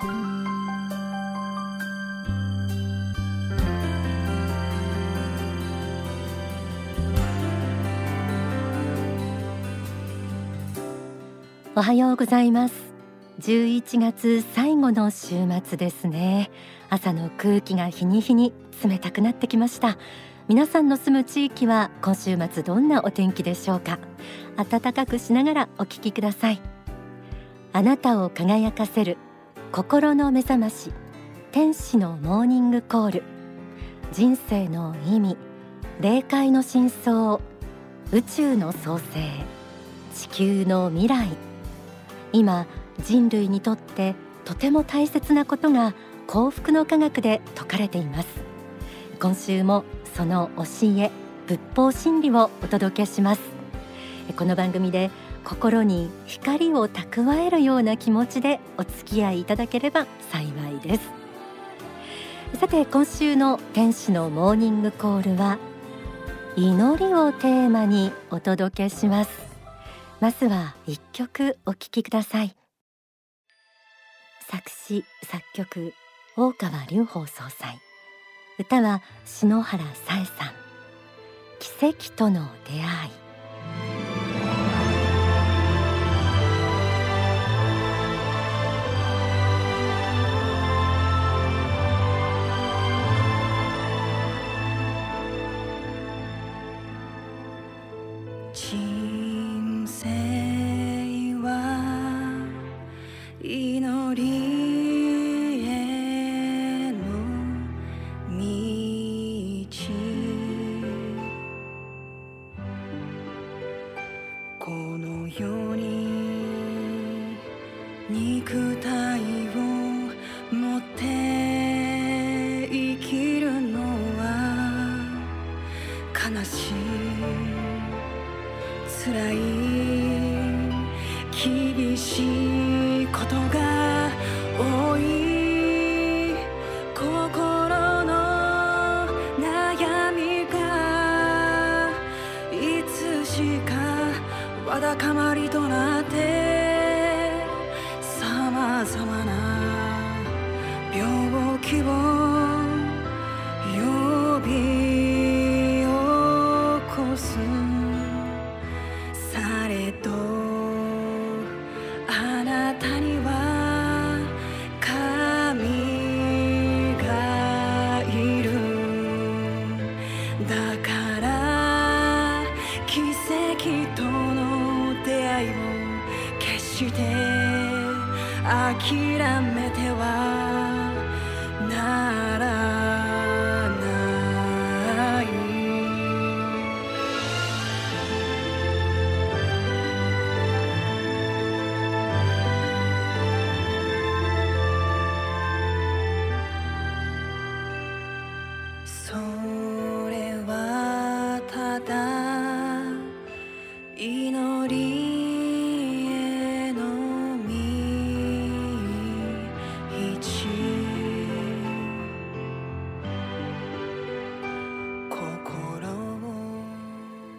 おはようございます。11月最後の週末ですね。朝の空気が日に日に冷たくなってきました。皆さんの住む地域は今週末どんなお天気でしょうか。暖かくしながらお聞きください。あなたを輝かせる心の目覚まし天使のモーニングコール。人生の意味霊界の真相宇宙の創生地球の未来。今人類にとってとても大切なことが幸福の科学で説かれています。今週もその教え仏法真理をお届けします。この番組で心に光を蓄えるような気持ちでお付き合いいただければ幸いです。さて今週の天使のモーニングコールは祈りをテーマにお届けします。まずは一曲お聴きください。作詞作曲大川隆法総裁。歌は篠原さえさん奇跡との出会いこの世に肉体を持って生きるのは悲しい辛い厳しい gonna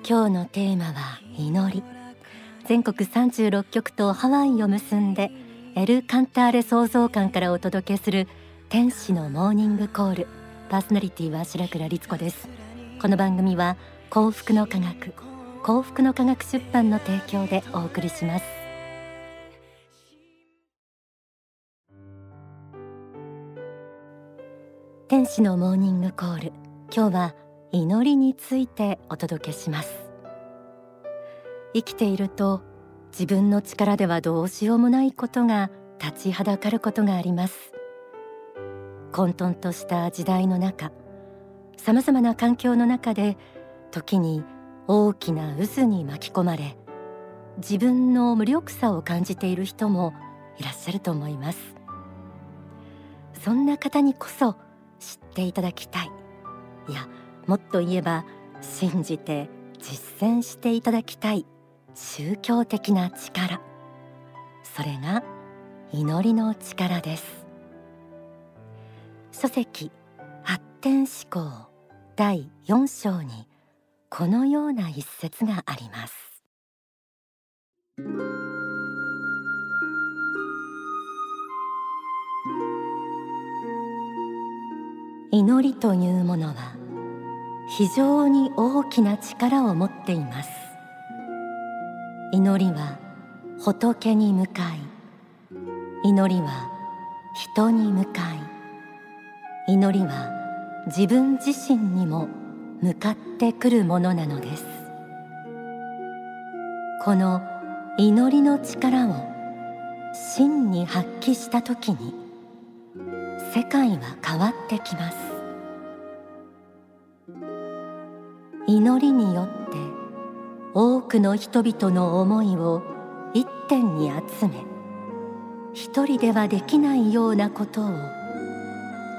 今日のテーマは祈り。全国36局とハワイを結んでエル・カンターレ創造館からお届けする天使のモーニングコール。パーソナリティは白倉律子です。この番組は幸福の科学幸福の科学出版の提供でお送りします。天使のモーニングコール。今日は祈りについてお届けします。生きていると自分の力ではどうしようもないことが立ちはだかることがあります。混沌とした時代の中さまざまな環境の中で時に大きな渦に巻き込まれ自分の無力さを感じている人もいらっしゃると思います。そんな方にこそ知っていただきたい。いやもっと言えば信じて実践していただきたい宗教的な力。それが祈りの力です。書籍発展思考第4章にこのような一節があります。祈りというものは非常に大きな力を持っています。祈りは仏に向かい祈りは人に向かい祈りは自分自身にも向かってくるものなのです。この祈りの力を真に発揮した時に世界は変わってきます。祈りによって多くの人々の思いを一点に集め一人ではできないようなことを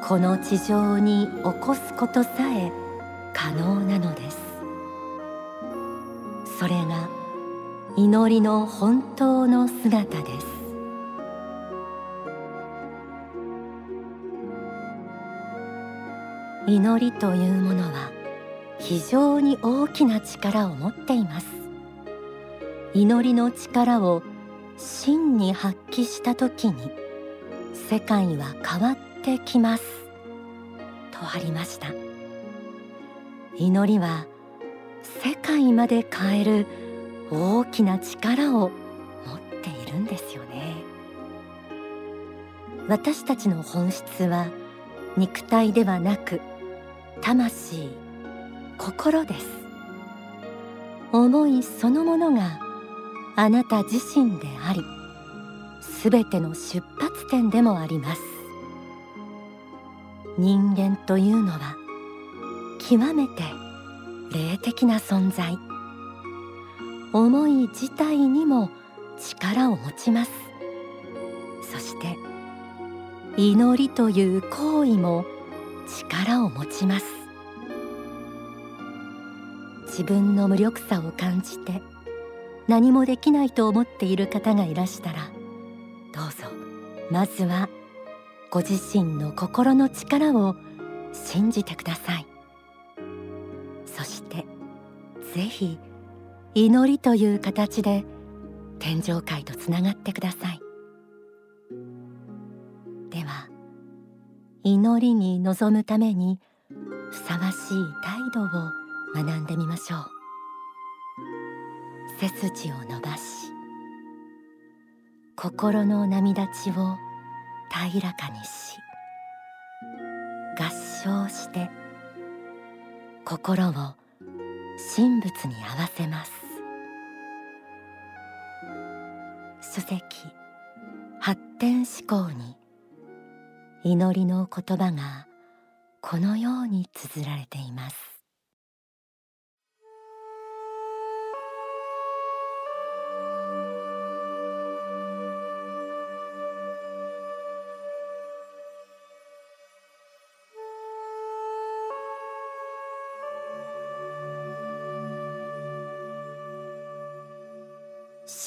この地上に起こすことさえ可能なのです。それが祈りの本当の姿です。祈りというものは非常に大きな力を持っています。祈りの力を真に発揮した時に世界は変わってきます。とありました。祈りは世界まで変える大きな力を持っているんですよね。私たちの本質は肉体ではなく魂。心です。思いそのものがあなた自身でありすべての出発点でもあります。人間というのは極めて霊的な存在。思い自体にも力を持ちます。そして祈りという行為も力を持ちます。自分の無力さを感じて何もできないと思っている方がいらしたらどうぞ。まずはご自身の心の力を信じてください。そしてぜひ祈りという形で天上界とつながってください。では祈りに臨むためにふさわしい態度を学んでみましょう。背筋を伸ばし心の波立ちを平らかにし合唱して心を神仏に合わせます。書籍発展思考に祈りの言葉がこのように綴られています。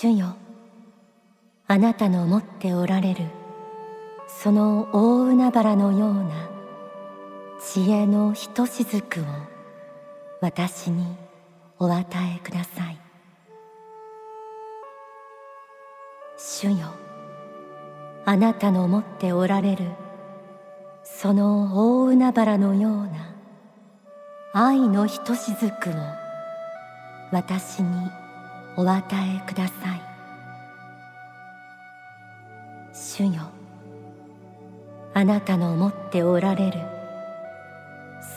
主よ。あなたの持っておられるその大海原のような知恵のひとしずくを私にお与えください。主よ。あなたの持っておられるその大海原のような愛のひとしずくを私にお与えください。主よあなたの持っておられる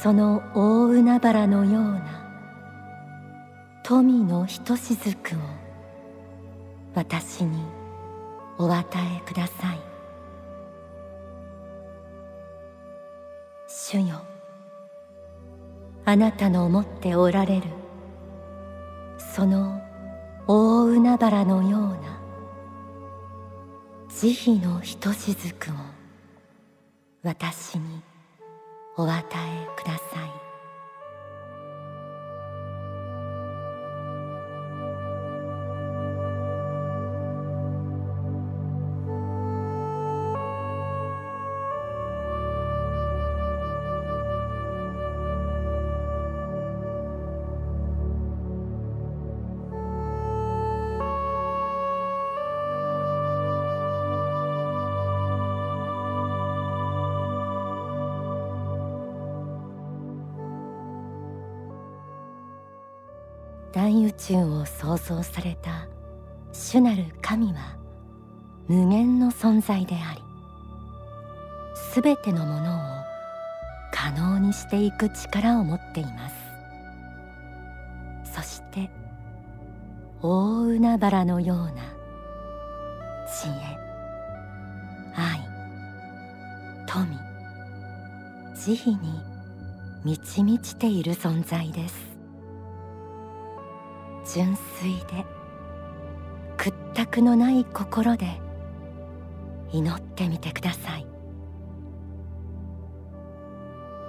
その大海原のような富のひとしずくを私にお与えください。主よあなたの持っておられるその大海原のような慈悲のひとしずくを私にお与えください。大宇宙を創造された主なる神は無限の存在でありすべてのものを可能にしていく力を持っています。そして大海原のような知恵愛富慈悲に満ち満ちている存在です。純粋で屈託のない心で祈ってみてください。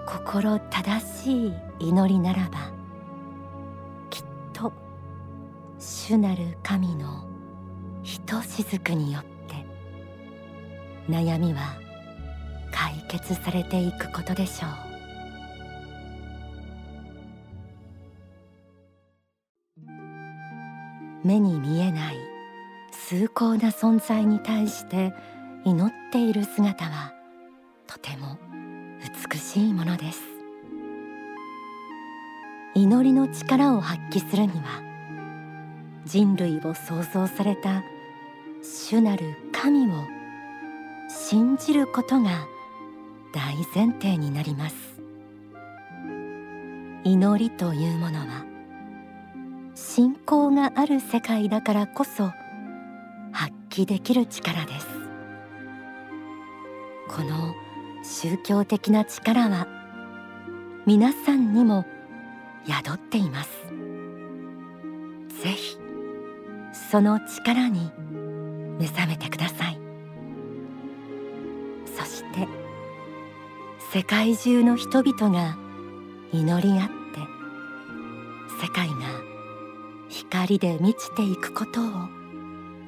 心正しい祈りならばきっと主なる神のひとしずくによって悩みは解決されていくことでしょう。目に見えない崇高な存在に対して祈っている姿はとても美しいものです。祈りの力を発揮するには人類を創造された主なる神を信じることが大前提になります。祈りというものは信仰がある世界だからこそ発揮できる力です。この宗教的な力は皆さんにも宿っています。ぜひその力に目覚めてください。そして世界中の人々が祈り合って世界が光で満ちていくことを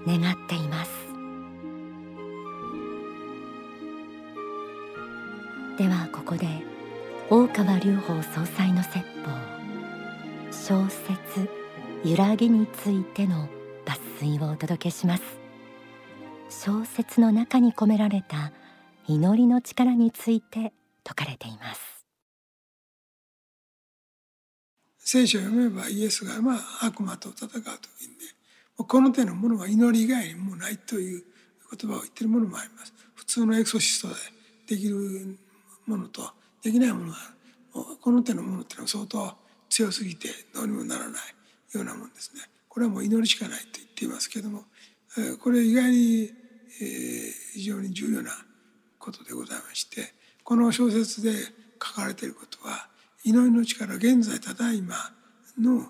願っています。ではここで大川隆法総裁の説法小説揺らぎについての抜粋をお届けします。小説の中に込められた祈りの力について説かれています。聖書を読めばイエスがまあ悪魔と戦う時にねこの手のものは祈り以外にもうないという言葉を言ってるものもあります。普通のエクソシストでできるものとできないものがあるこの手のものっていうのは相当強すぎてどうにもならないようなもんですね。これはもう祈りしかないと言っていますけどもこれ意外に非常に重要なことでございましてこの小説で書かれていることは祈りの力現在ただいまの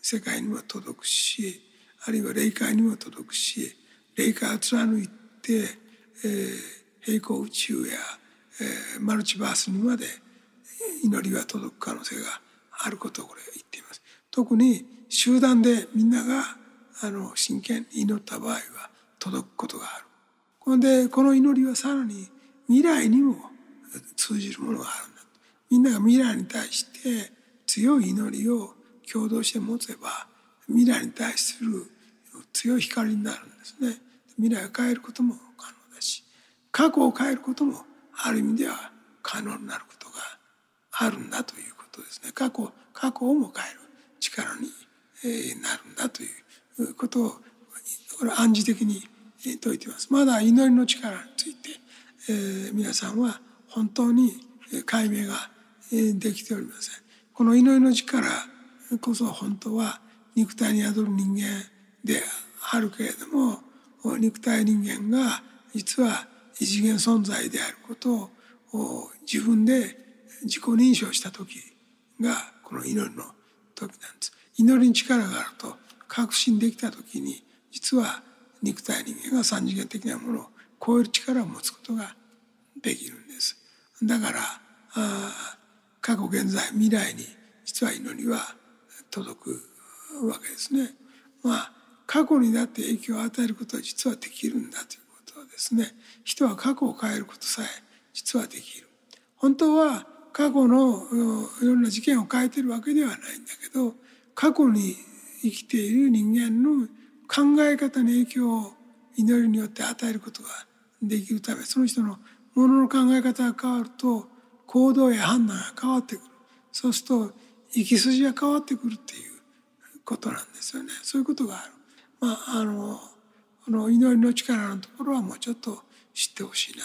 世界にも届くしあるいは霊界にも届くし霊界を貫いて、えー、平行宇宙や、えー、マルチバースにまで祈りは届く可能性があることをこれ言っています。特に集団でみんながあの真剣に祈った場合は届くことがある。ほんでこの祈りはさらに未来にも通じるものがある。みんなが未来に対して強い祈りを共同して持てば未来に対する強い光になるんですね。未来を変えることも可能だし過去を変えることもある意味では可能になることがあるんだということですね。過去過去をも変える力になるんだということをこれ暗示的に説いています。まだ祈りの力について、えー、皆さんは本当に解明ができておりません。この祈りの力こそ本当は肉体に宿る人間であるけれども肉体人間が実は異次元存在であることを自分で自己認証した時がこの祈りの時なんです。祈りに力があると確信できた時に実は肉体人間が三次元的なものを超える力を持つことができるんです。だからあ過去現在未来に実は祈りは届くわけですね。まあ過去にだって影響を与えることは実はできるんだということですね。人は過去を変えることさえ実はできる。本当は過去のいろんな事件を変えてるわけではないんだけど過去に生きている人間の考え方に影響を祈りによって与えることができるためその人のものの考え方が変わると行動や判断が変わってくる。そうすると生き筋が変わってくるっていうことなんですよね。そういうことがある。まああのこの祈りの力のところはもうちょっと知ってほしいな。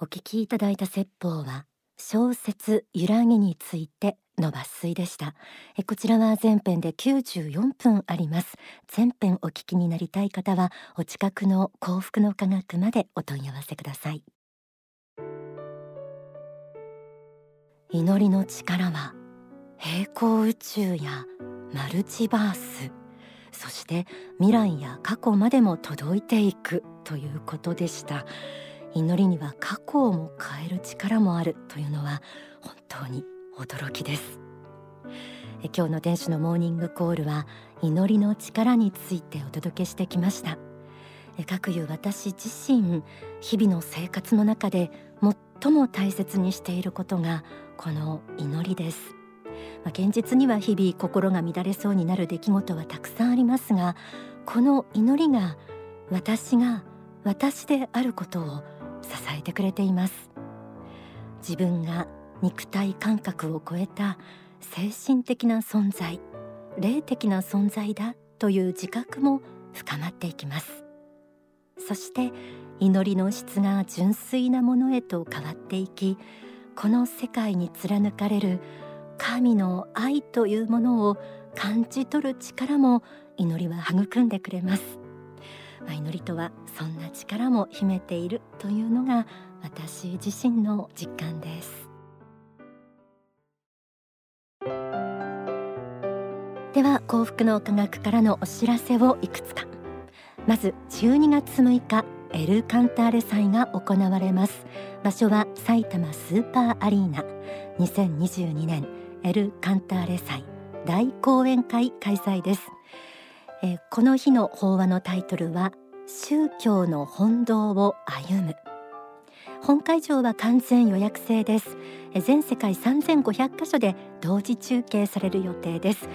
お聞きいただいた説法は小説揺らぎについての抜粋でした。えこちらは全編で94分あります。全編お聞きになりたい方はお近くの幸福の科学までお問い合わせください。祈りの力は平行宇宙やマルチバースそして未来や過去までも届いていくということでした。祈りには過去をも変える力もあるというのは本当に驚きです。今日の天使のモーニングコールは祈りの力についてお届けしてきました。各有私自身日々の生活の中で最も大切にしていることがこの祈りです。まあ、現実には日々心が乱れそうになる出来事はたくさんありますがこの祈りが私が私であることを支えてくれています。自分が肉体感覚を超えた精神的な存在霊的な存在だという自覚も深まっていきます。そして祈りの質が純粋なものへと変わっていきこの世界に貫かれる神の愛というものを感じ取る力も祈りは育んでくれます、まあ、祈りとはそんな力も秘めているというのが私自身の実感です。では幸福の科学からのお知らせをいくつか。まず12月6日エルカンターレ祭が行われます。場所は埼玉スーパーアリーナ。2022年エルカンターレ祭大講演会開催です、えー、この日の法話のタイトルは宗教の本道を歩む。本会場は完全予約制です。全世界3500カ所で同時中継される予定です。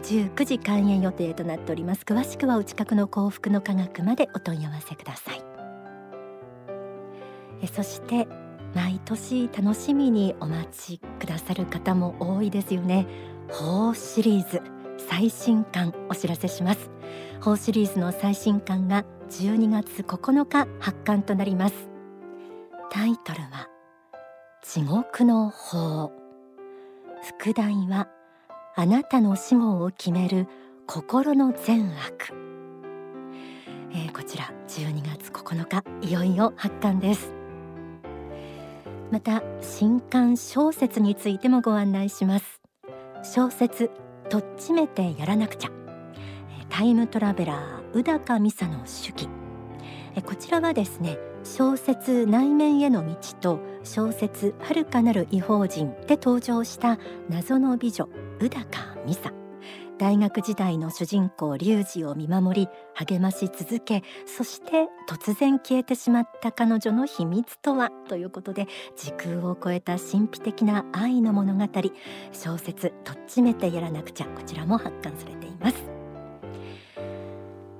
19時開演予定となっております。詳しくはお近くの幸福の科学までお問い合わせください。そして毎年楽しみにお待ちくださる方も多いですよね。法シリーズ。最新刊お知らせします。法シリーズの最新刊が12月9日発刊となります。タイトルは地獄の法。副題はあなたの死後を決める心の善悪、えー、こちら12月9日いよいよ発刊です。また新刊小説についてもご案内します。小説とっちめてやらなくちゃ。タイムトラベラー宇高美沙の手記。こちらはですね小説内面への道と小説遥かなる異邦人で登場した謎の美女宇高美沙大学時代の主人公リュウジを見守り励まし続けそして突然消えてしまった彼女の秘密とは？ということで時空を超えた神秘的な愛の物語。小説とっちめてやらなくちゃ。こちらも発刊されています。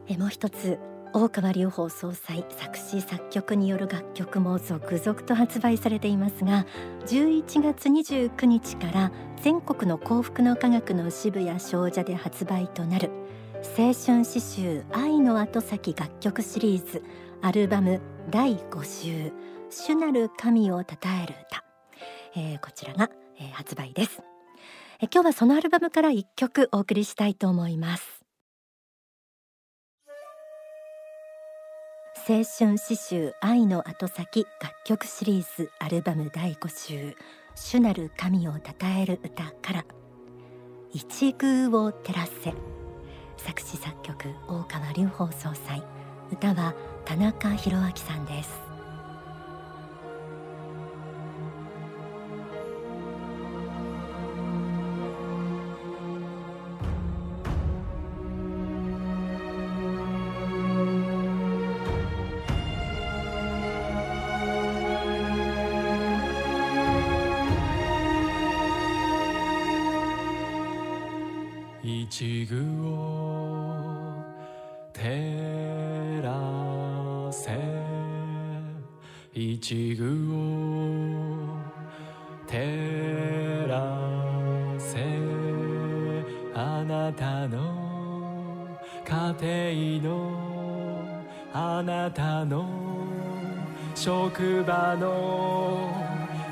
えもう一つ。大川隆法総裁作詞作曲による楽曲も続々と発売されていますが11月29日から全国の幸福の科学の支部や商社で発売となる青春詩集愛の後先楽曲シリーズアルバム第5週主なる神を称える歌、えー、こちらが、えー、発売です、えー、今日はそのアルバムから1曲お送りしたいと思います。青春詩集愛の後先楽曲シリーズアルバム第5集主なる神を称える歌から。一宮を照らせ。作詞作曲大川隆法総裁。歌は田中博明さんです。一具を照らせ一具を照らせあなたの家庭のあなたの職場の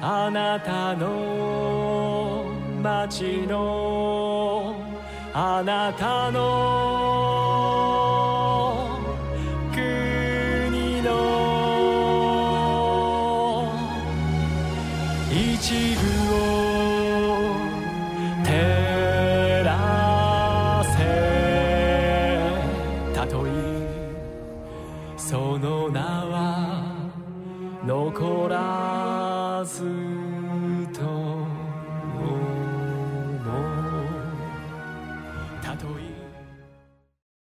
あなたの街のあなたの